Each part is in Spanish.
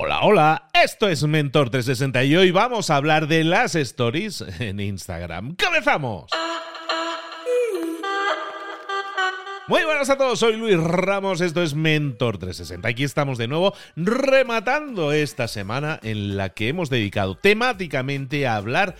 Hola, hola, esto es Mentor 360 y hoy vamos a hablar de las stories en Instagram. ¡Comenzamos! Muy buenas a todos, soy Luis Ramos, esto es Mentor 360. Aquí estamos de nuevo rematando esta semana en la que hemos dedicado temáticamente a hablar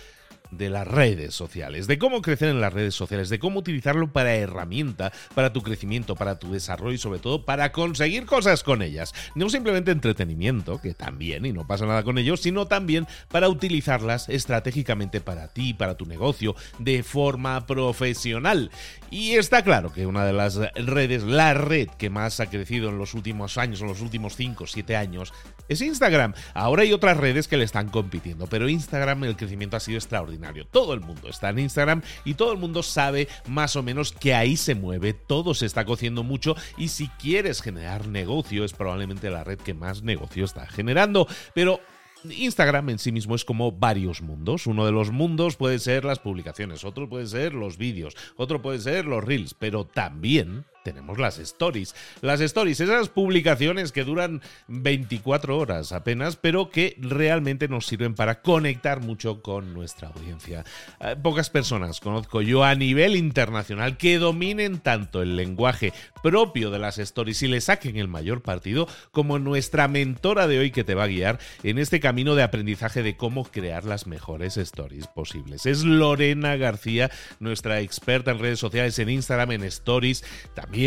de las redes sociales, de cómo crecer en las redes sociales, de cómo utilizarlo para herramienta, para tu crecimiento, para tu desarrollo y sobre todo para conseguir cosas con ellas. No simplemente entretenimiento, que también, y no pasa nada con ello, sino también para utilizarlas estratégicamente para ti, para tu negocio, de forma profesional. Y está claro que una de las redes, la red que más ha crecido en los últimos años, en los últimos 5 o 7 años, es Instagram. Ahora hay otras redes que le están compitiendo, pero Instagram el crecimiento ha sido extraordinario todo el mundo está en Instagram y todo el mundo sabe más o menos que ahí se mueve, todo se está cociendo mucho y si quieres generar negocio es probablemente la red que más negocio está generando. Pero Instagram en sí mismo es como varios mundos. Uno de los mundos puede ser las publicaciones, otro puede ser los vídeos, otro puede ser los reels, pero también tenemos las stories. Las stories, esas publicaciones que duran 24 horas apenas, pero que realmente nos sirven para conectar mucho con nuestra audiencia. Eh, pocas personas conozco yo a nivel internacional que dominen tanto el lenguaje propio de las stories y le saquen el mayor partido como nuestra mentora de hoy que te va a guiar en este camino de aprendizaje de cómo crear las mejores stories posibles. Es Lorena García, nuestra experta en redes sociales, en Instagram, en stories,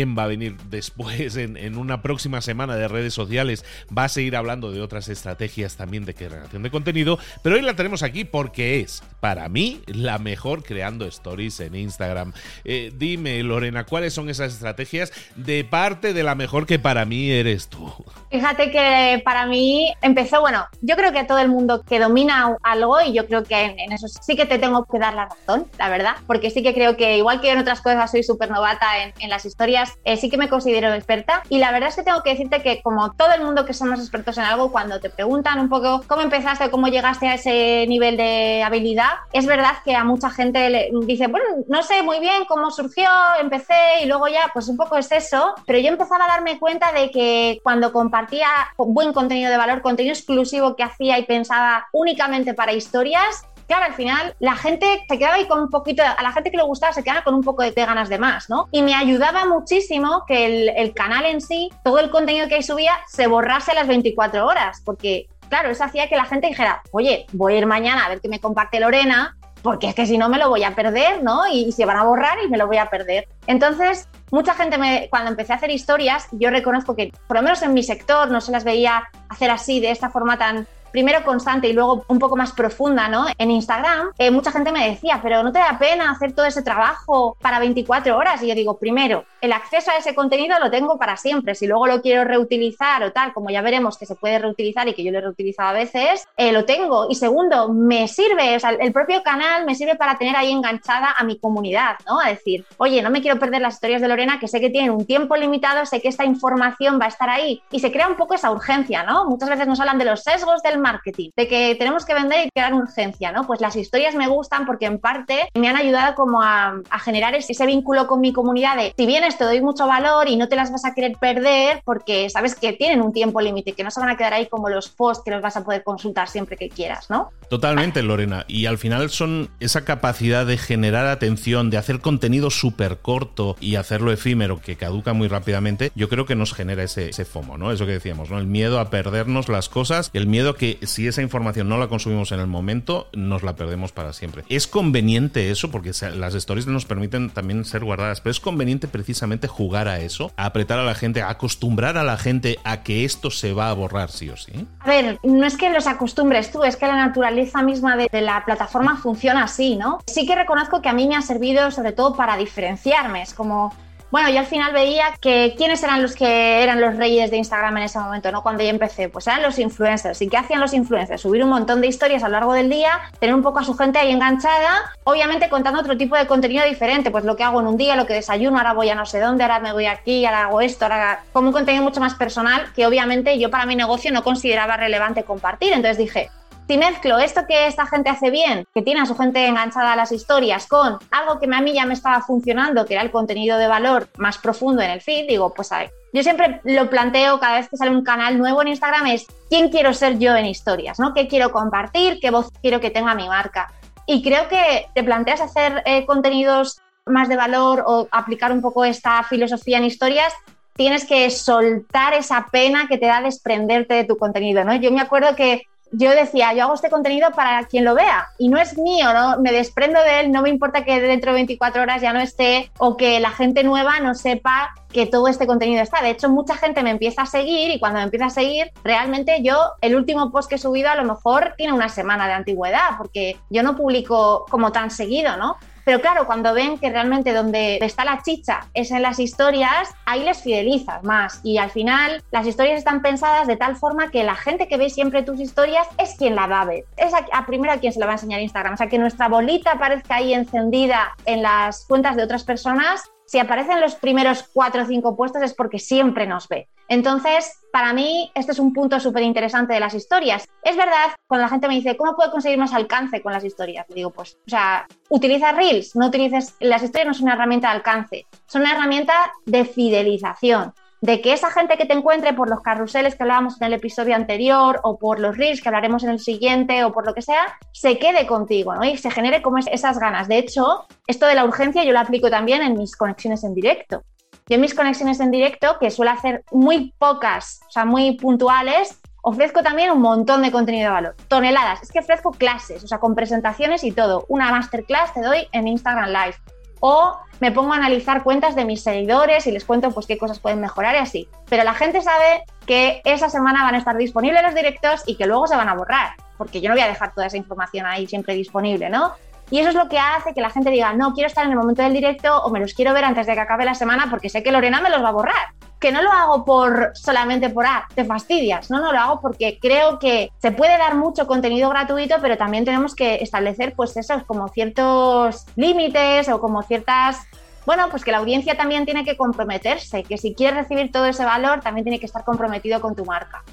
va a venir después en, una próxima semana de redes sociales. Va a seguir hablando de otras estrategias también de creación de contenido, pero hoy la tenemos aquí porque es, para mí, la mejor creando stories en Instagram. Eh, dime, Lorena, ¿cuáles son esas estrategias de parte de la mejor que para mí eres tú? Fíjate que para mí empezó, bueno, yo creo que todo el mundo que domina algo, y yo creo que en, eso sí que te tengo que dar la razón, la verdad, porque sí que creo que igual que en otras cosas soy súper novata en, en las historias, eh, sí que me considero experta. Y la verdad es que tengo que decirte que como todo el mundo que somos expertos en algo, cuando te preguntan un poco cómo empezaste, cómo llegaste a ese nivel de habilidad, es verdad que a mucha gente le dice, bueno, no sé muy bien cómo surgió, empecé y luego ya, pues un poco es eso, pero yo empezaba a darme cuenta de que cuando compartía buen contenido de valor, contenido exclusivo que hacía y pensaba únicamente para historias, claro, al final la gente se quedaba ahí con un poquito, a la gente que le gustaba se quedaba con un poco de, ganas de más, ¿no? Y me ayudaba muchísimo que el, canal en sí, todo el contenido que ahí subía, se borrase a las 24 horas, porque claro, eso hacía que la gente dijera, oye, voy a ir mañana a ver qué me comparte Lorena, porque es que si no me lo voy a perder, ¿no? Y, y, se van a borrar y me lo voy a perder. Entonces, mucha gente me, cuando empecé a hacer historias, yo reconozco que, por lo menos en mi sector, no se las veía hacer así, de esta forma tan primero constante y luego un poco más profunda, ¿no? En Instagram, eh, mucha gente me decía, pero ¿no te da pena hacer todo ese trabajo para 24 horas? Y yo digo, primero, el acceso a ese contenido lo tengo para siempre. Si luego lo quiero reutilizar o tal, como ya veremos que se puede reutilizar y que yo lo he reutilizado a veces, eh, lo tengo. Y segundo, me sirve, o sea, el propio canal me sirve para tener ahí enganchada a mi comunidad, ¿no? A decir, oye, no me quiero perder las historias de Lorena, que sé que tienen un tiempo limitado, sé que esta información va a estar ahí. Y se crea un poco esa urgencia, ¿no? Muchas veces nos hablan de los sesgos del marketing, de que tenemos que vender y crear urgencia, ¿no? Pues las historias me gustan porque en parte me han ayudado como a, generar ese vínculo con mi comunidad si vienes te doy mucho valor y no te las vas a querer perder porque sabes que tienen un tiempo límite, que no se van a quedar ahí como los posts que los vas a poder consultar siempre que quieras, ¿no? Totalmente, Lorena. Y al final son esa capacidad de generar atención, de hacer contenido súper corto y hacerlo efímero, que caduca muy rápidamente, yo creo que nos genera ese, ese FOMO, ¿no? Eso que decíamos, ¿no? El miedo a perdernos las cosas, el miedo que si esa información no la consumimos en el momento, nos la perdemos para siempre. Es conveniente eso, porque las stories nos permiten también ser guardadas, pero es conveniente precisamente jugar a eso, a apretar a la gente, a acostumbrar a la gente a que esto se va a borrar sí o sí. A ver, no es que los acostumbres tú, es que la naturaleza misma de, de la plataforma funciona así, ¿no? Sí que reconozco que a mí me ha servido sobre todo para diferenciarme, es como bueno, yo al final veía que quiénes eran los que eran los reyes de Instagram en ese momento, ¿no? Cuando yo empecé, pues eran los influencers. ¿Y qué hacían los influencers? Subir un montón de historias a lo largo del día, tener un poco a su gente ahí enganchada, obviamente contando otro tipo de contenido diferente, pues lo que hago en un día, lo que desayuno, ahora voy a no sé dónde, ahora me voy aquí, ahora hago esto, ahora como un contenido mucho más personal que obviamente yo para mi negocio no consideraba relevante compartir. Entonces dije, si mezclo esto que esta gente hace bien, que tiene a su gente enganchada a las historias, con algo que a mí ya me estaba funcionando, que era el contenido de valor más profundo en el feed, digo, pues yo siempre lo planteo cada vez que sale un canal nuevo en Instagram es quién quiero ser yo en historias, ¿no? ¿Qué quiero compartir? ¿Qué voz quiero que tenga mi marca? Y creo que te planteas hacer eh, contenidos más de valor o aplicar un poco esta filosofía en historias, tienes que soltar esa pena que te da desprenderte de tu contenido, ¿no? Yo me acuerdo que yo decía, yo hago este contenido para quien lo vea y no es mío, ¿no? Me desprendo de él, no me importa que dentro de 24 horas ya no esté o que la gente nueva no sepa que todo este contenido está. De hecho, mucha gente me empieza a seguir y cuando me empieza a seguir, realmente yo, el último post que he subido a lo mejor tiene una semana de antigüedad porque yo no publico como tan seguido, ¿no? Pero claro, cuando ven que realmente donde está la chicha es en las historias, ahí les fidelizas más. Y al final las historias están pensadas de tal forma que la gente que ve siempre tus historias es quien la va a ver. Es a, primero a quien se la va a enseñar Instagram. O sea, que nuestra bolita aparezca ahí encendida en las cuentas de otras personas si aparecen los primeros cuatro o cinco puestos es porque siempre nos ve. Entonces, para mí, este es un punto súper interesante de las historias. Es verdad, cuando la gente me dice, ¿cómo puedo conseguir más alcance con las historias? Le digo, pues, o sea, utiliza Reels, no utilices, las historias no son una herramienta de alcance, son una herramienta de fidelización de que esa gente que te encuentre por los carruseles que hablábamos en el episodio anterior o por los reels que hablaremos en el siguiente o por lo que sea, se quede contigo ¿no? y se genere como esas ganas. De hecho, esto de la urgencia yo lo aplico también en mis conexiones en directo. Yo en mis conexiones en directo, que suelo hacer muy pocas, o sea, muy puntuales, ofrezco también un montón de contenido de valor. Toneladas. Es que ofrezco clases, o sea, con presentaciones y todo. Una masterclass te doy en Instagram Live o me pongo a analizar cuentas de mis seguidores y les cuento pues qué cosas pueden mejorar y así. Pero la gente sabe que esa semana van a estar disponibles los directos y que luego se van a borrar, porque yo no voy a dejar toda esa información ahí siempre disponible, ¿no? Y eso es lo que hace que la gente diga, no, quiero estar en el momento del directo o me los quiero ver antes de que acabe la semana porque sé que Lorena me los va a borrar. Que no lo hago por solamente por, ah, te fastidias. No, no, lo hago porque creo que se puede dar mucho contenido gratuito, pero también tenemos que establecer, pues, esos como ciertos límites o como ciertas bueno, pues que la audiencia también tiene que comprometerse, que si quiere recibir todo ese valor, también tiene que estar comprometido con tu marca.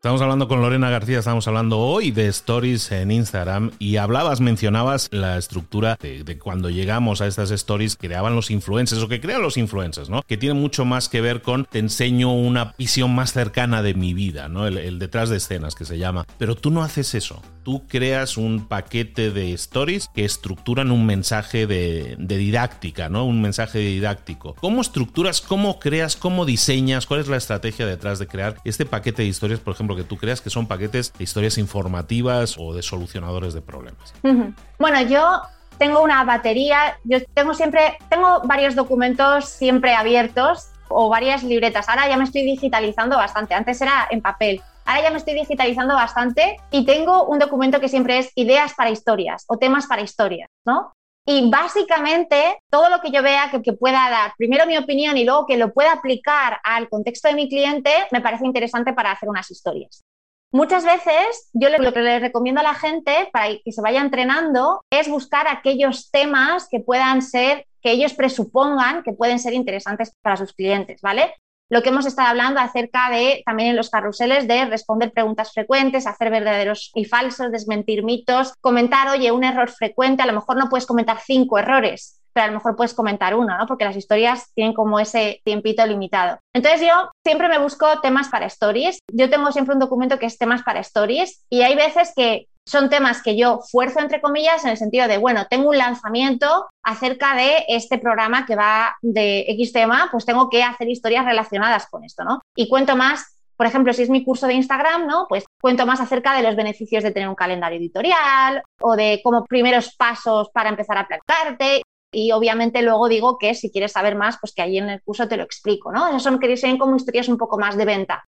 Estamos hablando con Lorena García, estamos hablando hoy de stories en Instagram y hablabas, mencionabas la estructura de, cuando llegamos a estas stories que creaban los influencers o que crean los influencers, ¿no? Que tiene mucho más que ver con te enseño una visión más cercana de mi vida, ¿no? El, detrás de escenas que se llama. Pero tú no haces eso. Tú creas un paquete de stories que estructuran un mensaje de, didáctica, ¿no? Un mensaje didáctico. ¿Cómo estructuras, cómo creas, cómo diseñas, cuál es la estrategia detrás de crear este paquete de historias, por ejemplo? que tú creas que son paquetes de historias informativas o de solucionadores de problemas. Bueno, yo tengo una batería, yo tengo siempre, tengo varios documentos siempre abiertos o varias libretas. Ahora ya me estoy digitalizando bastante, antes era en papel. Ahora ya me estoy digitalizando bastante y tengo un documento que siempre es ideas para historias o temas para historias, ¿no? Y básicamente todo lo que yo vea que, pueda dar, primero mi opinión y luego que lo pueda aplicar al contexto de mi cliente, me parece interesante para hacer unas historias. Muchas veces yo lo que le recomiendo a la gente para que se vaya entrenando es buscar aquellos temas que puedan ser, que ellos presupongan que pueden ser interesantes para sus clientes, ¿vale? Lo que hemos estado hablando acerca de, también en los carruseles, de responder preguntas frecuentes, hacer verdaderos y falsos, desmentir mitos, comentar, oye, un error frecuente, a lo mejor no puedes comentar cinco errores, pero a lo mejor puedes comentar uno, ¿no? Porque las historias tienen como ese tiempito limitado. Entonces yo siempre me busco temas para stories. Yo tengo siempre un documento que es temas para stories y hay veces que son temas que yo fuerzo entre comillas en el sentido de, bueno, tengo un lanzamiento acerca de este programa que va de X tema, pues tengo que hacer historias relacionadas con esto, ¿no? Y cuento más por ejemplo, si es mi curso de Instagram, ¿no? Pues cuento más acerca de los beneficios de tener un calendario editorial o de cómo primeros pasos para empezar a plantarte. Y obviamente luego digo que si quieres saber más, pues que ahí en el curso te lo explico, ¿no? Esas son que sean como historias un poco más de venta.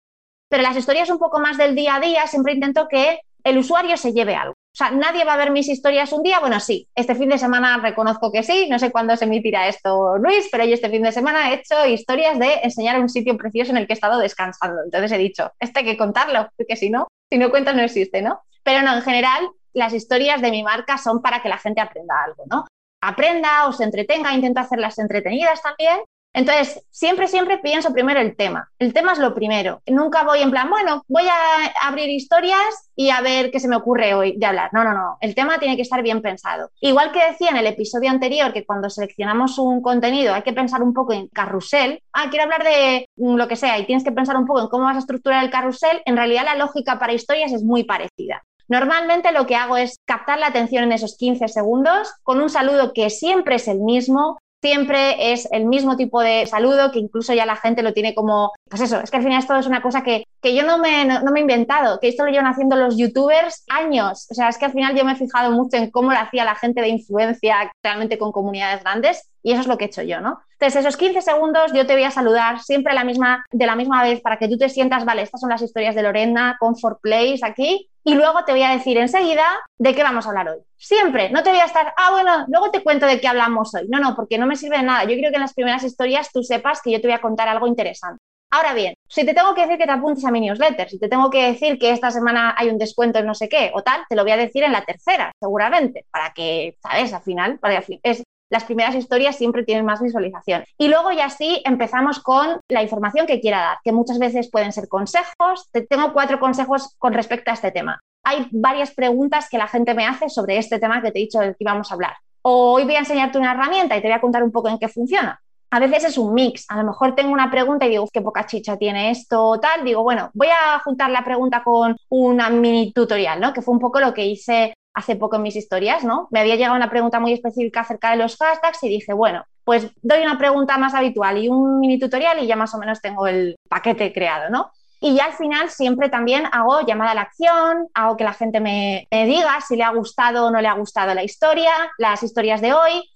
Pero las historias un poco más del día a día siempre intento que el usuario se lleve algo. O sea, nadie va a ver mis historias un día. Bueno, sí, este fin de semana reconozco que sí. No sé cuándo se emitirá esto, Luis, pero yo este fin de semana he hecho historias de enseñar un sitio precioso en el que he estado descansando. Entonces he dicho, este hay que contarlo, porque si no, si no no existe, ¿no? Pero no, en general, las historias de mi marca son para que la gente aprenda algo, ¿no? Aprenda o se entretenga, intento hacerlas entretenidas también. Entonces, siempre, siempre pienso primero el tema. El tema es lo primero. Nunca voy en plan, bueno, voy a abrir historias y a ver qué se me ocurre hoy de hablar. No, no, no. El tema tiene que estar bien pensado. Igual que decía en el episodio anterior que cuando seleccionamos un contenido hay que pensar un poco en carrusel. Ah, quiero hablar de lo que sea y tienes que pensar un poco en cómo vas a estructurar el carrusel. En realidad la lógica para historias es muy parecida. Normalmente lo que hago es captar la atención en esos 15 segundos con un saludo que siempre es el mismo, siempre es el mismo tipo de saludo que incluso ya la gente lo tiene como, pues eso, es que al final esto es una cosa que, yo no me, no, me he inventado, que esto lo llevan haciendo los youtubers años, o sea, es que al final yo me he fijado mucho en cómo lo hacía la gente de influencia realmente con comunidades grandes y eso es lo que he hecho yo, ¿no? Entonces, esos 15 segundos yo te voy a saludar siempre de la misma vez para que tú te sientas, vale, estas son las historias de Lorena, Comfort Place aquí, y luego te voy a decir enseguida de qué vamos a hablar hoy. Siempre, no te voy a estar, ah, bueno, luego te cuento de qué hablamos hoy. No, no, porque no me sirve de nada. Yo creo que en las primeras historias tú sepas que yo te voy a contar algo interesante. Ahora bien, si te tengo que decir que te apuntes a mi newsletter, si te tengo que decir que esta semana hay un descuento en no sé qué o tal, te lo voy a decir en la tercera, seguramente, para que, ¿sabes? Al final, es, las primeras historias siempre tienen más visualización. Y luego ya sí empezamos con la información que quiera dar, que muchas veces pueden ser consejos. Te tengo cuatro consejos con respecto a este tema hay varias preguntas que la gente me hace sobre este tema que te he dicho del que íbamos a hablar. O hoy voy a enseñarte una herramienta y te voy a contar un poco en qué funciona. A veces es un mix. A lo mejor tengo una pregunta y digo, qué poca chicha tiene esto o tal. Digo, bueno, voy a juntar la pregunta con una mini tutorial, ¿no? Que fue un poco lo que hice hace poco en mis historias, ¿no? Me había llegado una pregunta muy específica acerca de los hashtags y dije, bueno, pues doy una pregunta más habitual y un mini tutorial y ya más o menos tengo el paquete creado, ¿no? Y ya al final siempre también hago llamada a la acción, hago que la gente me, diga si le ha gustado o no le ha gustado la historia, las historias de hoy,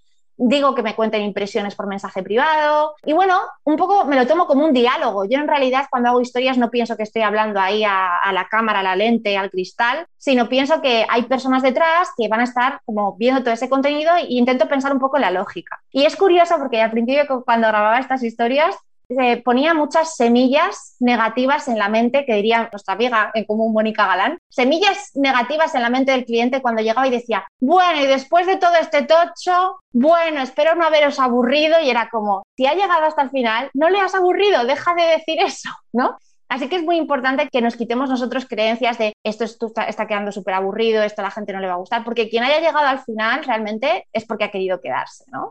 digo que me cuenten impresiones por mensaje privado y bueno, un poco me lo tomo como un diálogo. Yo en realidad cuando hago historias no pienso que estoy hablando ahí a, a, la cámara, a la lente, al cristal, sino pienso que hay personas detrás que van a estar como viendo todo ese contenido e intento pensar un poco en la lógica. Y es curioso porque al principio cuando grababa estas historias se ponía muchas semillas negativas en la mente, que diría nuestra amiga en común Mónica Galán, semillas negativas en la mente del cliente cuando llegaba y decía, bueno, y después de todo este tocho, bueno, espero no haberos aburrido y era como, si ha llegado hasta el final, no le has aburrido, deja de decir eso, ¿no? Así que es muy importante que nos quitemos nosotros creencias de esto está, está quedando súper aburrido, esto a la gente no le va a gustar, porque quien haya llegado al final realmente es porque ha querido quedarse, ¿no?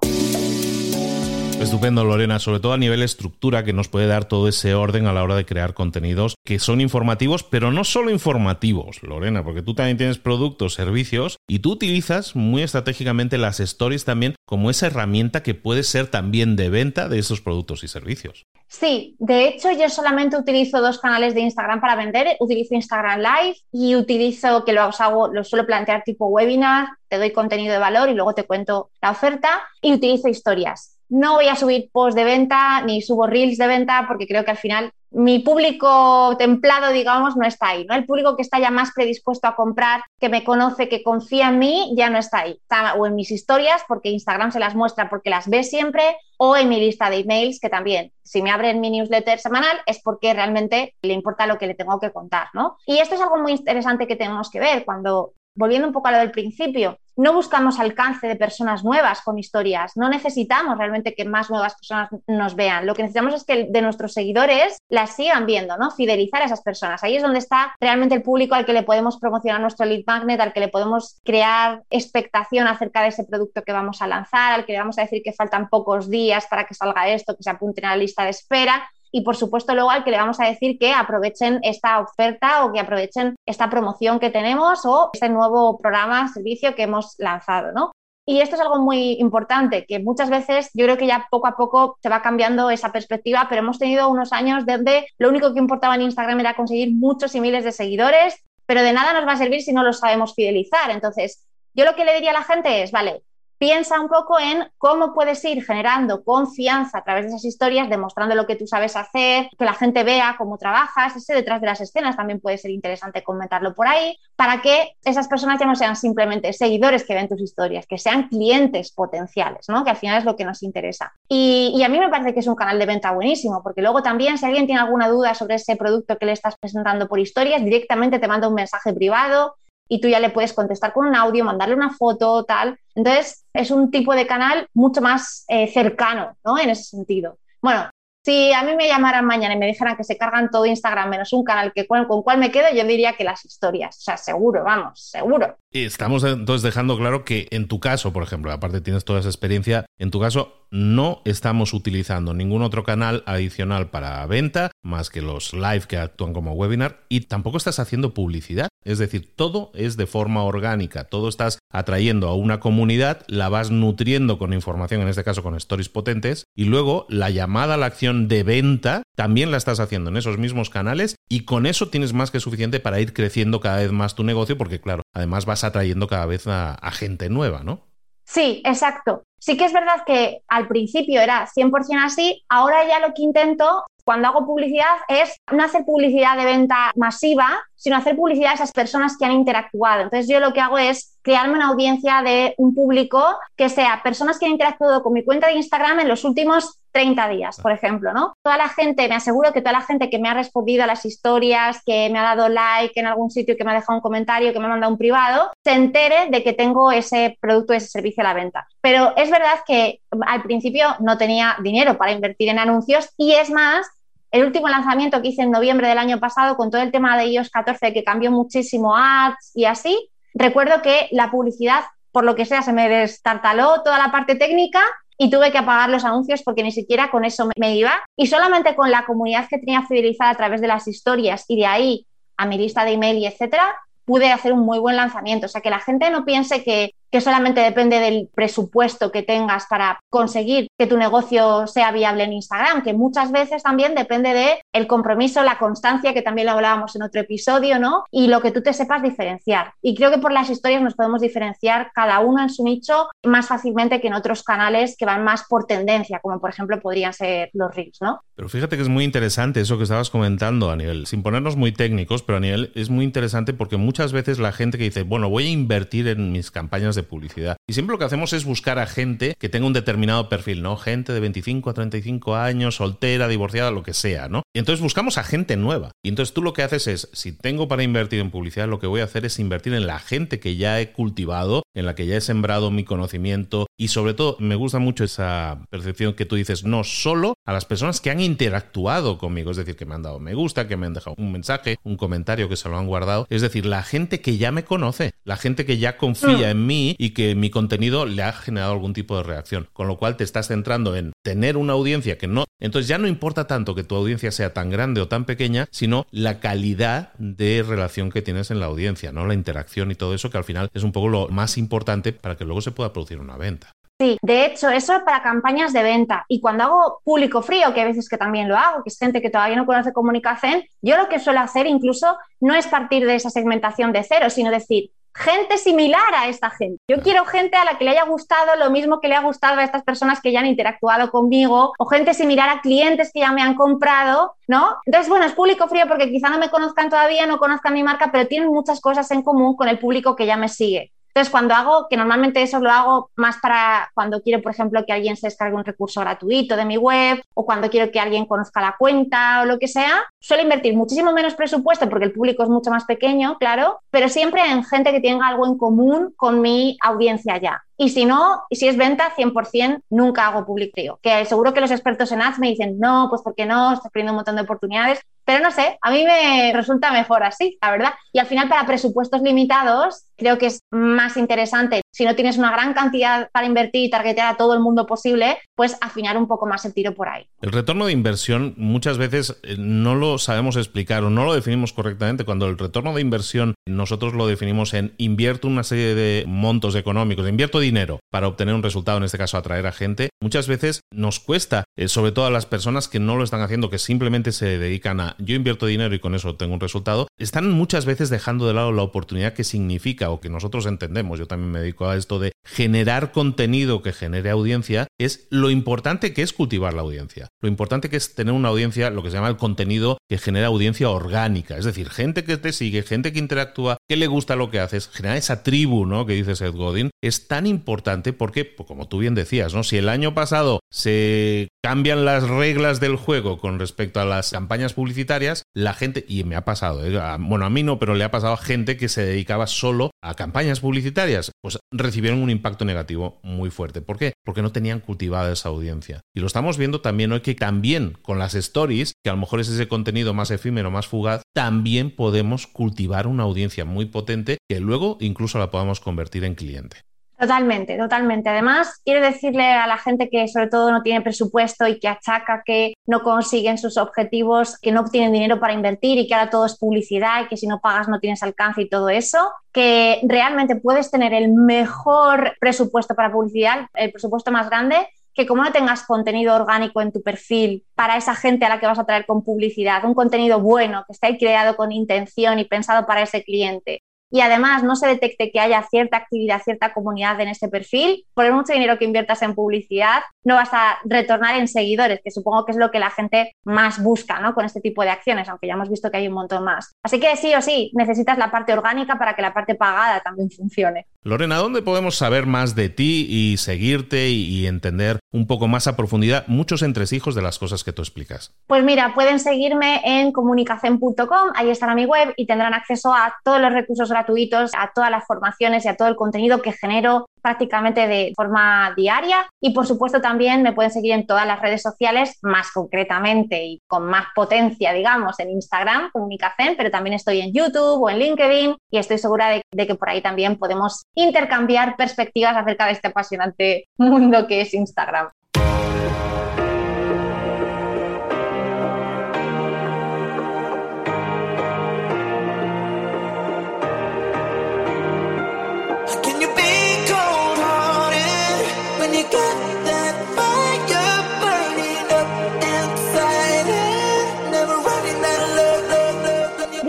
Estupendo, Lorena, sobre todo a nivel estructura que nos puede dar todo ese orden a la hora de crear contenidos que son informativos, pero no solo informativos, Lorena, porque tú también tienes productos, servicios y tú utilizas muy estratégicamente las stories también como esa herramienta que puede ser también de venta de esos productos y servicios. Sí, de hecho yo solamente utilizo dos canales de Instagram para vender, utilizo Instagram Live y utilizo que lo hago, lo suelo plantear tipo webinar, te doy contenido de valor y luego te cuento la oferta y utilizo historias no voy a subir post de venta ni subo reels de venta porque creo que al final mi público templado, digamos, no está ahí, ¿no? El público que está ya más predispuesto a comprar, que me conoce, que confía en mí, ya no está ahí. Está o en mis historias, porque Instagram se las muestra porque las ve siempre, o en mi lista de emails, que también, si me abren mi newsletter semanal, es porque realmente le importa lo que le tengo que contar, ¿no? Y esto es algo muy interesante que tenemos que ver cuando volviendo un poco a lo del principio, no buscamos alcance de personas nuevas con historias, no necesitamos realmente que más nuevas personas nos vean, lo que necesitamos es que de nuestros seguidores las sigan viendo, ¿no? Fidelizar a esas personas. Ahí es donde está realmente el público al que le podemos promocionar nuestro lead magnet, al que le podemos crear expectación acerca de ese producto que vamos a lanzar, al que le vamos a decir que faltan pocos días para que salga esto, que se apunten a la lista de espera y por supuesto luego al que le vamos a decir que aprovechen esta oferta o que aprovechen esta promoción que tenemos o este nuevo programa, servicio que hemos lanzado, ¿no? Y esto es algo muy importante, que muchas veces yo creo que ya poco a poco se va cambiando esa perspectiva, pero hemos tenido unos años donde lo único que importaba en Instagram era conseguir muchos y miles de seguidores, pero de nada nos va a servir si no los sabemos fidelizar. Entonces, yo lo que le diría a la gente es, vale, piensa un poco en cómo puedes ir generando confianza a través de esas historias, demostrando lo que tú sabes hacer, que la gente vea cómo trabajas, ese detrás de las escenas también puede ser interesante comentarlo por ahí, para que esas personas ya no sean simplemente seguidores que ven tus historias, que sean clientes potenciales, ¿no? que al final es lo que nos interesa. Y, y a mí me parece que es un canal de venta buenísimo, porque luego también si alguien tiene alguna duda sobre ese producto que le estás presentando por historias, directamente te manda un mensaje privado y tú ya le puedes contestar con un audio, mandarle una foto, tal. Entonces, es un tipo de canal mucho más eh, cercano, ¿no? En ese sentido. Bueno, si a mí me llamaran mañana y me dijeran que se cargan todo Instagram menos un canal que con, cuál me quedo, yo diría que las historias. O sea, seguro, vamos, seguro. Y estamos entonces dejando claro que en tu caso, por ejemplo, aparte tienes toda esa experiencia, en tu caso no estamos utilizando ningún otro canal adicional para venta más que los live que actúan como webinar y tampoco estás haciendo publicidad. Es decir, todo es de forma orgánica, todo estás atrayendo a una comunidad, la vas nutriendo con información, en este caso con stories potentes, y luego la llamada a la acción de venta también la estás haciendo en esos mismos canales y con eso tienes más que suficiente para ir creciendo cada vez más tu negocio porque claro, además vas atrayendo cada vez a, gente nueva, ¿no? Sí, exacto. Sí que es verdad que al principio era 100% así, ahora ya lo que intento cuando hago publicidad es no hacer publicidad de venta masiva, sino hacer publicidad a esas personas que han interactuado. Entonces yo lo que hago es crearme una audiencia de un público que sea personas que han interactuado con mi cuenta de Instagram en los últimos 30 días, por ejemplo, ¿no? Toda la gente, me aseguro que toda la gente que me ha respondido a las historias, que me ha dado like en algún sitio, que me ha dejado un comentario, que me ha mandado un privado, se entere de que tengo ese producto, ese servicio a la venta. Pero es verdad que al principio no tenía dinero para invertir en anuncios y es más, el último lanzamiento que hice en noviembre del año pasado con todo el tema de iOS 14 que cambió muchísimo ads y así, recuerdo que la publicidad, por lo que sea, se me destartaló toda la parte técnica y tuve que apagar los anuncios porque ni siquiera con eso me iba. Y solamente con la comunidad que tenía fidelizada a través de las historias y de ahí a mi lista de email y etcétera, pude hacer un muy buen lanzamiento. O sea, que la gente no piense que, que solamente depende del presupuesto que tengas para conseguir que tu negocio sea viable en Instagram, que muchas veces también depende de el compromiso, la constancia, que también lo hablábamos en otro episodio, ¿no? Y lo que tú te sepas diferenciar. Y creo que por las historias nos podemos diferenciar cada uno en su nicho más fácilmente que en otros canales que van más por tendencia, como por ejemplo podrían ser los Reels, ¿no? Pero fíjate que es muy interesante eso que estabas comentando a nivel, sin ponernos muy técnicos, pero a nivel es muy interesante porque muchas veces la gente que dice, bueno, voy a invertir en mis campañas de publicidad. Y siempre lo que hacemos es buscar a gente que tenga un determinado perfil, ¿no? Gente de 25 a 35 años, soltera, divorciada, lo que sea, ¿no? Y entonces buscamos a gente nueva. Y entonces tú lo que haces es, si tengo para invertir en publicidad, lo que voy a hacer es invertir en la gente que ya he cultivado, en la que ya he sembrado mi conocimiento. Y sobre todo, me gusta mucho esa percepción que tú dices, no solo a las personas que han interactuado conmigo, es decir, que me han dado me gusta, que me han dejado un mensaje, un comentario, que se lo han guardado. Es decir, la gente que ya me conoce, la gente que ya confía mm. en mí y que mi contenido le ha generado algún tipo de reacción. Con lo cual te estás centrando en tener una audiencia que no... Entonces ya no importa tanto que tu audiencia sea tan grande o tan pequeña, sino la calidad de relación que tienes en la audiencia, ¿no? La interacción y todo eso que al final es un poco lo más importante para que luego se pueda producir una venta. Sí, de hecho, eso es para campañas de venta. Y cuando hago público frío, que a veces que también lo hago, que es gente que todavía no conoce comunicación, yo lo que suelo hacer incluso no es partir de esa segmentación de cero, sino decir, gente similar a esta gente. Yo quiero gente a la que le haya gustado lo mismo que le ha gustado a estas personas que ya han interactuado conmigo o gente similar a clientes que ya me han comprado, ¿no? Entonces, bueno, es público frío porque quizá no me conozcan todavía, no conozcan mi marca, pero tienen muchas cosas en común con el público que ya me sigue. Entonces, cuando hago, que normalmente eso lo hago más para cuando quiero, por ejemplo, que alguien se descargue un recurso gratuito de mi web o cuando quiero que alguien conozca la cuenta o lo que sea, suelo invertir muchísimo menos presupuesto porque el público es mucho más pequeño, claro, pero siempre en gente que tenga algo en común con mi audiencia ya. Y si no, si es venta, 100% nunca hago public Que seguro que los expertos en ads me dicen, no, pues porque no, estás perdiendo un montón de oportunidades. Pero no sé, a mí me resulta mejor así, la verdad. Y al final, para presupuestos limitados, creo que es más interesante. Si no tienes una gran cantidad para invertir y targetear a todo el mundo posible, pues afinar un poco más el tiro por ahí. El retorno de inversión muchas veces eh, no lo sabemos explicar o no lo definimos correctamente. Cuando el retorno de inversión nosotros lo definimos en invierto una serie de montos económicos, invierto dinero para obtener un resultado, en este caso atraer a gente, muchas veces nos cuesta, eh, sobre todo a las personas que no lo están haciendo, que simplemente se dedican a yo invierto dinero y con eso tengo un resultado, están muchas veces dejando de lado la oportunidad que significa o que nosotros entendemos, yo también me dedico a esto de generar contenido que genere audiencia, es lo importante que es cultivar la audiencia, lo importante que es tener una audiencia, lo que se llama el contenido que genera audiencia orgánica, es decir, gente que te sigue, gente que interactúa, que le gusta lo que haces, generar esa tribu, ¿no? Que dice Seth Godin, es tan importante porque, pues, como tú bien decías, ¿no? Si el año pasado se cambian las reglas del juego con respecto a las campañas publicitarias, la gente, y me ha pasado, ¿eh? bueno, a mí no, pero le ha pasado a gente que se dedicaba solo a campañas publicitarias, pues recibieron un impacto negativo muy fuerte. ¿Por qué? Porque no tenían cultivada esa audiencia. Y lo estamos viendo también hoy que también con las stories, que a lo mejor es ese contenido más efímero, más fugaz, también podemos cultivar una audiencia muy potente que luego incluso la podamos convertir en cliente. Totalmente, totalmente. Además, quiero decirle a la gente que sobre todo no tiene presupuesto y que achaca que no consiguen sus objetivos, que no tienen dinero para invertir y que ahora todo es publicidad y que si no pagas no tienes alcance y todo eso, que realmente puedes tener el mejor presupuesto para publicidad, el presupuesto más grande, que como no tengas contenido orgánico en tu perfil para esa gente a la que vas a traer con publicidad, un contenido bueno, que esté creado con intención y pensado para ese cliente, y además no se detecte que haya cierta actividad, cierta comunidad en este perfil, por el mucho dinero que inviertas en publicidad, no vas a retornar en seguidores, que supongo que es lo que la gente más busca ¿no? con este tipo de acciones, aunque ya hemos visto que hay un montón más. Así que sí o sí, necesitas la parte orgánica para que la parte pagada también funcione. Lorena, ¿dónde podemos saber más de ti y seguirte y entender un poco más a profundidad muchos entresijos de las cosas que tú explicas? Pues mira, pueden seguirme en comunicación.com, ahí estará mi web y tendrán acceso a todos los recursos gratuitos, a todas las formaciones y a todo el contenido que genero prácticamente de forma diaria. Y por supuesto también me pueden seguir en todas las redes sociales, más concretamente y con más potencia, digamos, en Instagram, Comunicación, pero también estoy en YouTube o en LinkedIn y estoy segura de, de que por ahí también podemos intercambiar perspectivas acerca de este apasionante mundo que es Instagram.